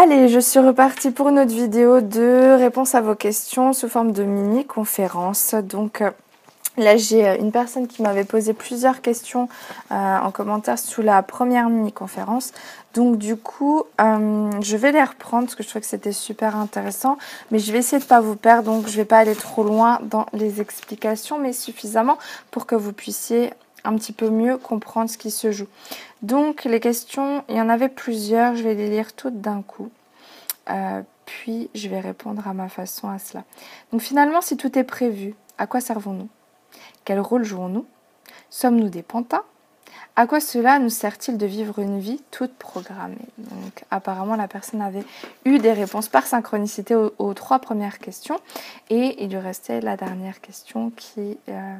Allez, je suis repartie pour une autre vidéo de réponse à vos questions sous forme de mini-conférence. Donc euh, là, j'ai euh, une personne qui m'avait posé plusieurs questions euh, en commentaire sous la première mini-conférence. Donc du coup, je vais les reprendre parce que je trouve que c'était super intéressant. Mais je vais essayer de ne pas vous perdre, donc je ne vais pas aller trop loin dans les explications, mais suffisamment pour que vous puissiez un petit peu mieux comprendre ce qui se joue. Donc les questions, il y en avait plusieurs, je vais les lire toutes d'un coup. Euh, puis je vais répondre à ma façon à cela. Donc finalement, si tout est prévu, à quoi servons-nous? Quel rôle jouons-nous? Sommes-nous des pantins? À quoi cela nous sert-il de vivre une vie toute programmée? Donc apparemment, la personne avait eu des réponses par synchronicité aux, trois premières questions. Et il lui restait la dernière question qui... Euh,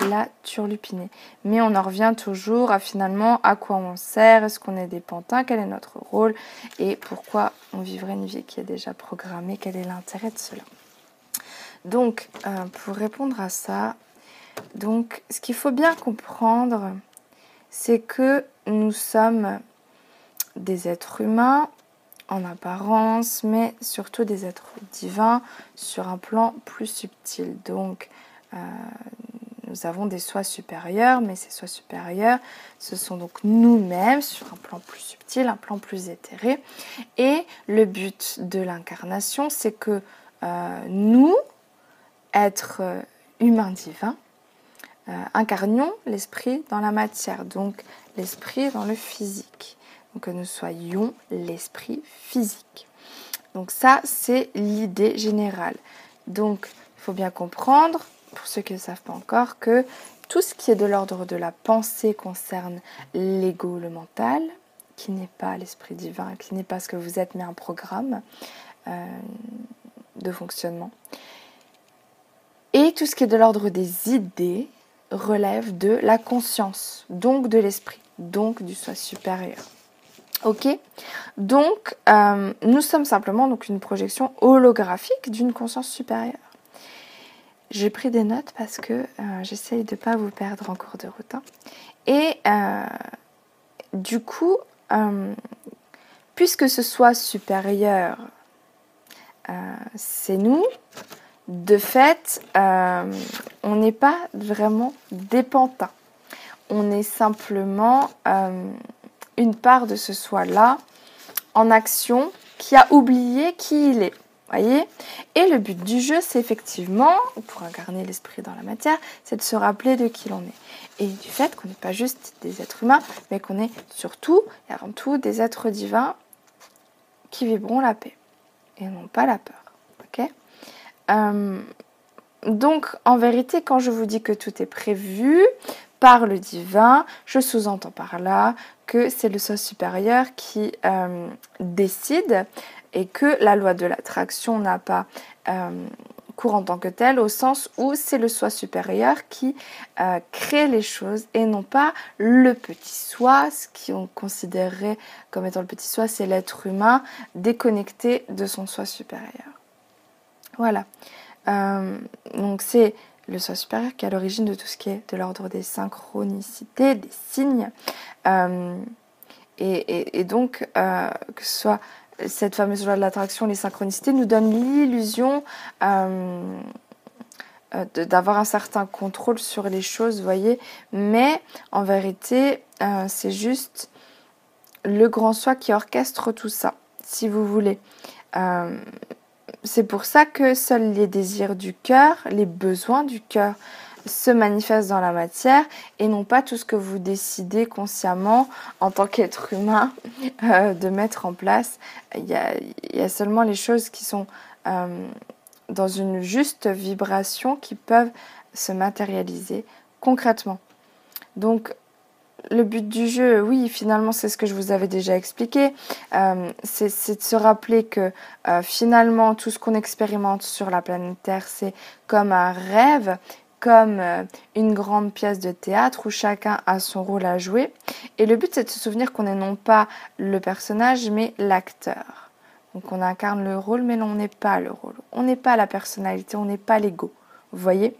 la turlupinée. Mais on en revient toujours à finalement à quoi on sert, est-ce qu'on est des pantins, quel est notre rôle et pourquoi on vivrait une vie qui est déjà programmée, quel est l'intérêt de cela. Donc, euh, pour répondre à ça, donc, ce qu'il faut bien comprendre, c'est que nous sommes des êtres humains en apparence, mais surtout des êtres divins sur un plan plus subtil. Donc, euh, nous avons des soins supérieurs, mais ces soins supérieurs, ce sont donc nous-mêmes sur un plan plus subtil, un plan plus éthéré. Et le but de l'incarnation, c'est que euh, nous, êtres euh, humains divins, euh, incarnions l'esprit dans la matière, donc l'esprit dans le physique. Donc que nous soyons l'esprit physique. Donc ça, c'est l'idée générale. Donc, il faut bien comprendre pour ceux qui ne savent pas encore, que tout ce qui est de l'ordre de la pensée concerne l'ego, le mental, qui n'est pas l'esprit divin, qui n'est pas ce que vous êtes, mais un programme euh, de fonctionnement. Et tout ce qui est de l'ordre des idées relève de la conscience, donc de l'esprit, donc du soi supérieur. Ok? Donc, euh, nous sommes simplement donc une projection holographique d'une conscience supérieure. J'ai pris des notes parce que euh, j'essaye de ne pas vous perdre en cours de route. Hein. Et euh, du coup, euh, puisque ce soit supérieur, c'est nous, de fait, on n'est pas vraiment dépendant. On est simplement une part de ce soi-là en action qui a oublié qui il est voyez Et le but du jeu, c'est effectivement, pour incarner l'esprit dans la matière, c'est de se rappeler de qui l'on est. Et du fait qu'on n'est pas juste des êtres humains, mais qu'on est surtout et avant tout des êtres divins qui vibront la paix et non pas la peur. Ok? Euh, Donc, en vérité, quand je vous dis que tout est prévu par le divin, je sous-entends par là que c'est le soi supérieur qui euh, décide et que la loi de l'attraction n'a pas euh, cours en tant que tel, au sens où c'est le soi supérieur qui euh, crée les choses et non pas le petit soi, ce qu'on considérerait comme étant le petit soi, c'est l'être humain déconnecté de son soi supérieur. Voilà. Euh, donc c'est le soi supérieur qui est à l'origine de tout ce qui est de l'ordre des synchronicités, des signes. et, donc, que ce soit cette fameuse loi de l'attraction, les synchronicités, nous donne l'illusion euh, euh, d'avoir un certain contrôle sur les choses, voyez. Mais en vérité, euh, c'est juste le grand soi qui orchestre tout ça, si vous voulez. c'est pour ça que seuls les désirs du cœur, les besoins du cœur, se manifeste dans la matière et non pas tout ce que vous décidez consciemment en tant qu'être humain euh, de mettre en place. Il y, a, seulement les choses qui sont euh, dans une juste vibration qui peuvent se matérialiser concrètement. Donc le but du jeu, oui, finalement, c'est ce que je vous avais déjà expliqué. Euh, c'est de se rappeler que finalement, tout ce qu'on expérimente sur la planète Terre, c'est comme un rêve comme euh, une grande pièce de théâtre où chacun a son rôle à jouer. Et le but, c'est de se souvenir qu'on est non pas le personnage, mais l'acteur. Donc on incarne le rôle, mais on n'est pas le rôle. On n'est pas la personnalité, on n'est pas l'ego. Vous voyez?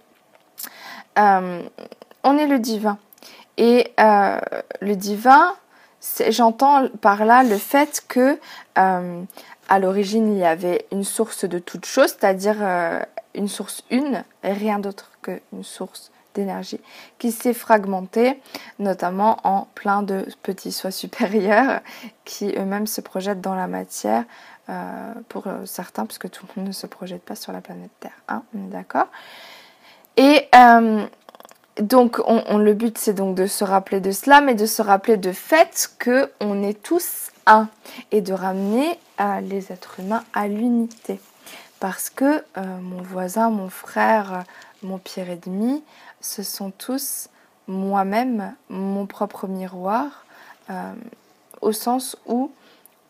Euh, On est le divin. Et euh, le divin, j'entends par là le fait que à l'origine il y avait une source de toute chose, c'est-à-dire une source une, rien d'autre qu'une source d'énergie qui s'est fragmentée, notamment en plein de petits soins supérieurs qui eux-mêmes se projettent dans la matière, euh, pour euh, certains, puisque tout le monde ne se projette pas sur la planète Terre. Hein, on est d'accord Et euh, donc, on, le but, c'est donc de se rappeler de cela, mais de se rappeler de fait qu'on est tous un et de ramener les êtres humains à l'unité. Parce que mon voisin, mon frère, mon pire ennemi, ce sont tous moi-même, mon propre miroir, euh, au sens où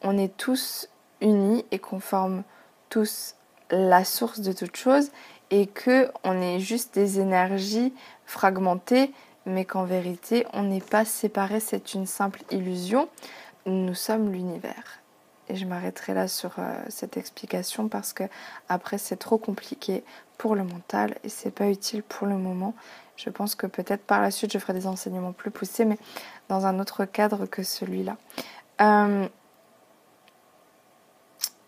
on est tous unis et qu'on forme tous la source de toute chose et que on est juste des énergies fragmentées mais qu'en vérité on n'est pas séparés, c'est une simple illusion. Nous sommes l'univers. Et je m'arrêterai là sur euh, cette explication parce que après c'est trop compliqué pour le mental et c'est pas utile pour le moment. Je pense que peut-être par la suite je ferai des enseignements plus poussés, mais dans un autre cadre que celui-là. Euh,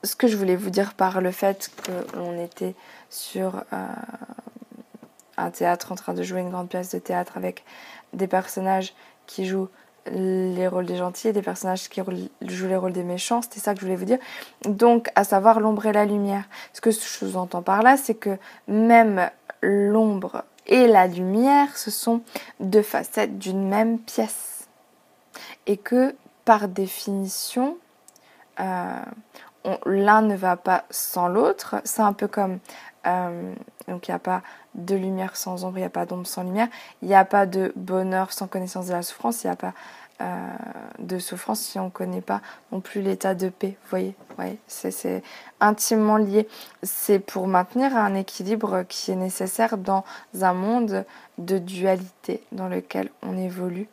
ce que je voulais vous dire par le fait qu'on était sur euh, un théâtre en train de jouer une grande pièce de théâtre avec des personnages qui jouent les rôles des gentils et des personnages qui jouent les rôles des méchants. C'était ça que je voulais vous dire. Donc, à savoir l'ombre et la lumière. Ce que je vous entends par là, c'est que même l'ombre et la lumière, ce sont deux facettes d'une même pièce. Et que, par définition, euh, l'un ne va pas sans l'autre. C'est un peu comme... Euh, donc il n'y a pas de lumière sans ombre, il n'y a pas d'ombre sans lumière, il n'y a pas de bonheur sans connaissance de la souffrance, il n'y a pas euh, de souffrance si on ne connaît pas non plus l'état de paix. Vous voyez, voyez c'est intimement lié. C'est pour maintenir un équilibre qui est nécessaire dans un monde de dualité dans lequel on évolue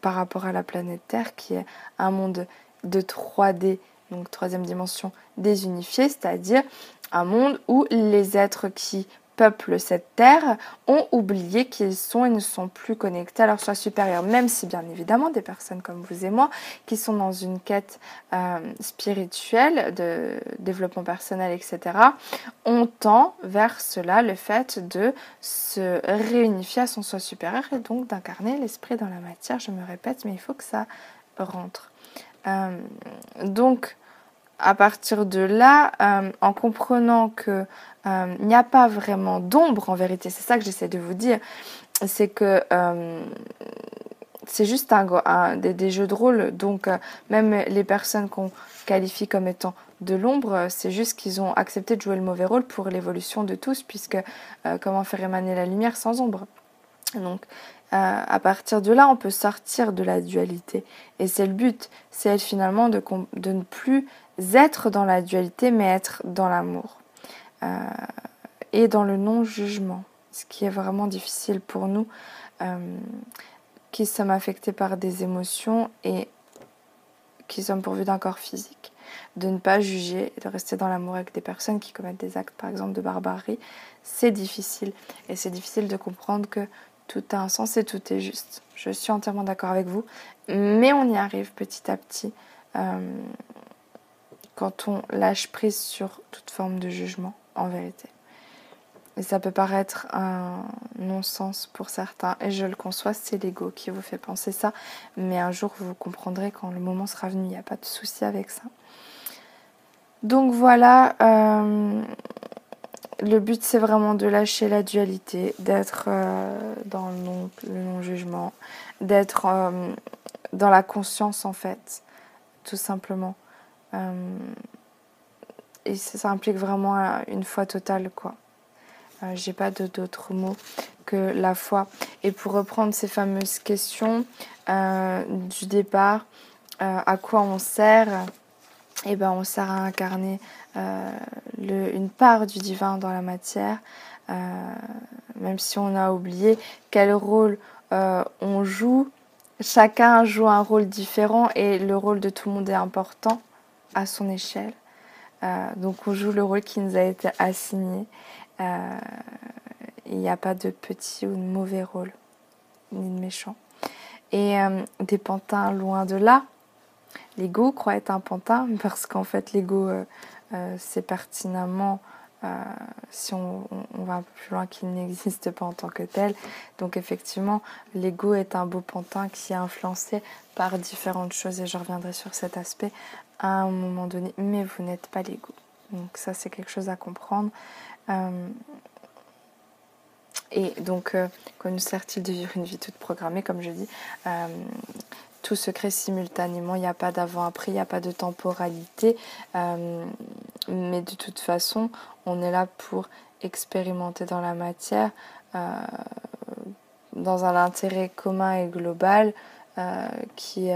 par rapport à la planète Terre qui est un monde de 3D, donc troisième dimension désunifiée, c'est-à-dire un monde où les êtres qui peuplent cette terre ont oublié qu'ils sont et ne sont plus connectés à leur soi supérieur, même si bien évidemment des personnes comme vous et moi qui sont dans une quête euh, spirituelle de développement personnel, etc., ont tend vers cela le fait de se réunifier à son soi supérieur et donc d'incarner l'esprit dans la matière. Je me répète, mais il faut que ça rentre. Euh, donc, à partir de là, euh, en comprenant que euh, il n'y a pas vraiment d'ombre en vérité, c'est ça que j'essaie de vous dire, c'est que euh, c'est juste un, des, jeux de rôle, donc même les personnes qu'on qualifie comme étant de l'ombre, c'est juste qu'ils ont accepté de jouer le mauvais rôle pour l'évolution de tous, puisque comment faire émaner la lumière sans ombre. Donc, à partir de là, on peut sortir de la dualité. Et c'est le but, c'est finalement de, ne plus être dans la dualité, mais être dans l'amour. Euh, et dans le non-jugement, ce qui est vraiment difficile pour nous, euh, qui sommes affectés par des émotions et qui sommes pourvus d'un corps physique. De ne pas juger de rester dans l'amour avec des personnes qui commettent des actes, par exemple, de barbarie, c'est difficile. Et c'est difficile de comprendre que tout a un sens et tout est juste. Je suis entièrement d'accord avec vous, mais on y arrive petit à petit. Euh, quand on lâche prise sur toute forme de jugement, en vérité. Et ça peut paraître un non-sens pour certains, et je le conçois, c'est l'ego qui vous fait penser ça, mais un jour vous comprendrez quand le moment sera venu, il n'y a pas de souci avec ça. Donc voilà, euh, le but c'est vraiment de lâcher la dualité, d'être euh, dans le non-jugement, d'être euh, dans la conscience en fait, tout simplement. Euh, et ça, implique vraiment une foi totale, quoi. J'ai pas d'autres mots que la foi. Et pour reprendre ces fameuses questions du départ, à quoi on sert Eh ben, on sert à incarner le, une part du divin dans la matière, même si on a oublié quel rôle on joue. Chacun joue un rôle différent et le rôle de tout le monde est important à son échelle. Euh, donc on joue le rôle qui nous a été assigné. Euh, il n'y a pas de petit ou de mauvais rôle, ni de méchant. Et des pantins loin de là. L'ego croit être un pantin parce qu'en fait l'ego c'est pertinemment si on, va un peu plus loin, qu'il n'existe pas en tant que tel. Donc effectivement, l'ego est un beau pantin qui est influencé par différentes choses et je reviendrai sur cet aspect à un moment donné. Mais vous n'êtes pas l'ego. Donc ça, c'est quelque chose à comprendre. Euh, et donc, euh, que nous sert-il de vivre une vie toute programmée? Comme je dis, euh, tout se crée simultanément, il n'y a pas d'avant-après, il n'y a pas de temporalité. mais de toute façon, on est là pour expérimenter dans la matière, dans un intérêt commun et global qui,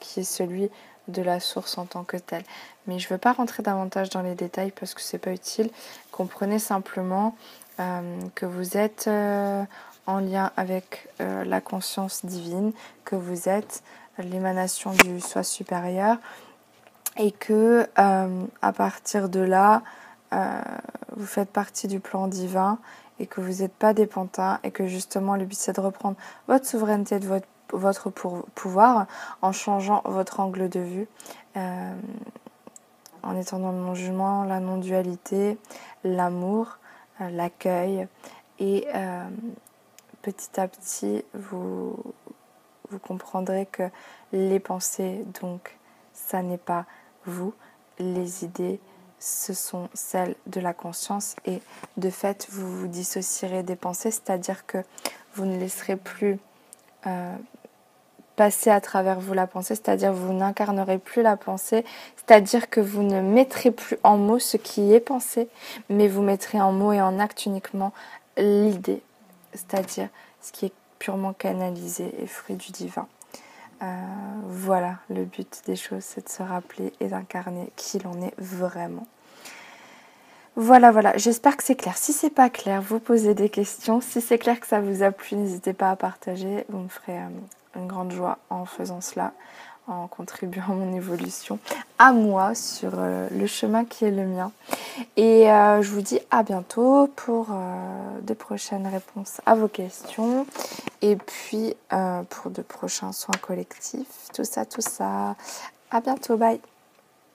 qui est celui de la source en tant que telle. Mais je ne veux pas rentrer davantage dans les détails parce que c'est pas utile. Comprenez simplement euh, que vous êtes euh, en lien avec euh, la conscience divine, que vous êtes l'émanation du soi supérieur et que à partir de là, vous faites partie du plan divin et que vous n'êtes pas des pantins et que justement le but c'est de reprendre votre souveraineté de votre votre pouvoir en changeant votre angle de vue, euh, en étant dans le non-jugement, la non-dualité, l'amour, euh, l'accueil. Et euh, petit à petit, vous, vous comprendrez que les pensées, donc, ça n'est pas vous. Les idées, ce sont celles de la conscience. Et de fait, vous vous dissocierez des pensées, c'est-à-dire que vous ne laisserez plus passer à travers vous la pensée, c'est-à-dire vous n'incarnerez plus la pensée, c'est-à-dire que vous ne mettrez plus en mots ce qui est pensé, mais vous mettrez en mots et en acte uniquement l'idée, c'est-à-dire ce qui est purement canalisé et fruit du divin. Euh, voilà, le but des choses, c'est de se rappeler et d'incarner qui l'on est vraiment. Voilà, voilà, j'espère que c'est clair. Si c'est pas clair, vous posez des questions. Si c'est clair que ça vous a plu, n'hésitez pas à partager. Vous me ferez euh, une grande joie en faisant cela, en contribuant à mon évolution, à moi sur euh, le chemin qui est le mien. Et euh, je vous dis à bientôt pour euh, de prochaines réponses à vos questions et puis pour de prochains soins collectifs. Tout ça, tout ça. À bientôt, bye